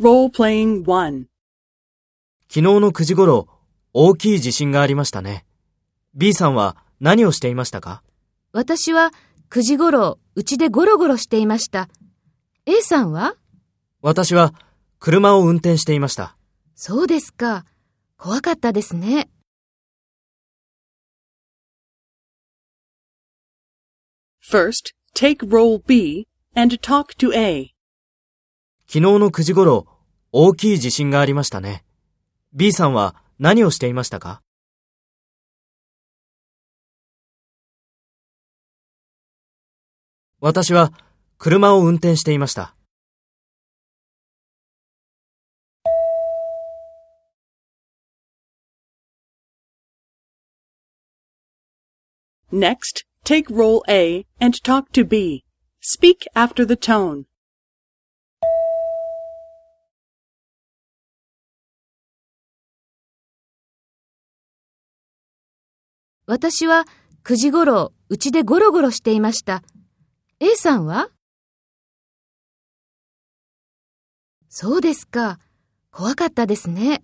Role-playing 1. 昨日の9時頃、大きい地震がありましたね。B さんは何をしていましたか？私は9時頃、うちでゴロゴロしていました。A さんは？私は車を運転していました。そうですか。怖かったですね。First, take role B and talk to A. 昨日の9時頃、大きい地震がありましたね。B さんは何をしていましたか？私は車を運転していました。Next, take role A and talk to B. Speak after the tone. 私は9時頃、うちでゴロゴロしていました。A さんは？そうですか。怖かったですね。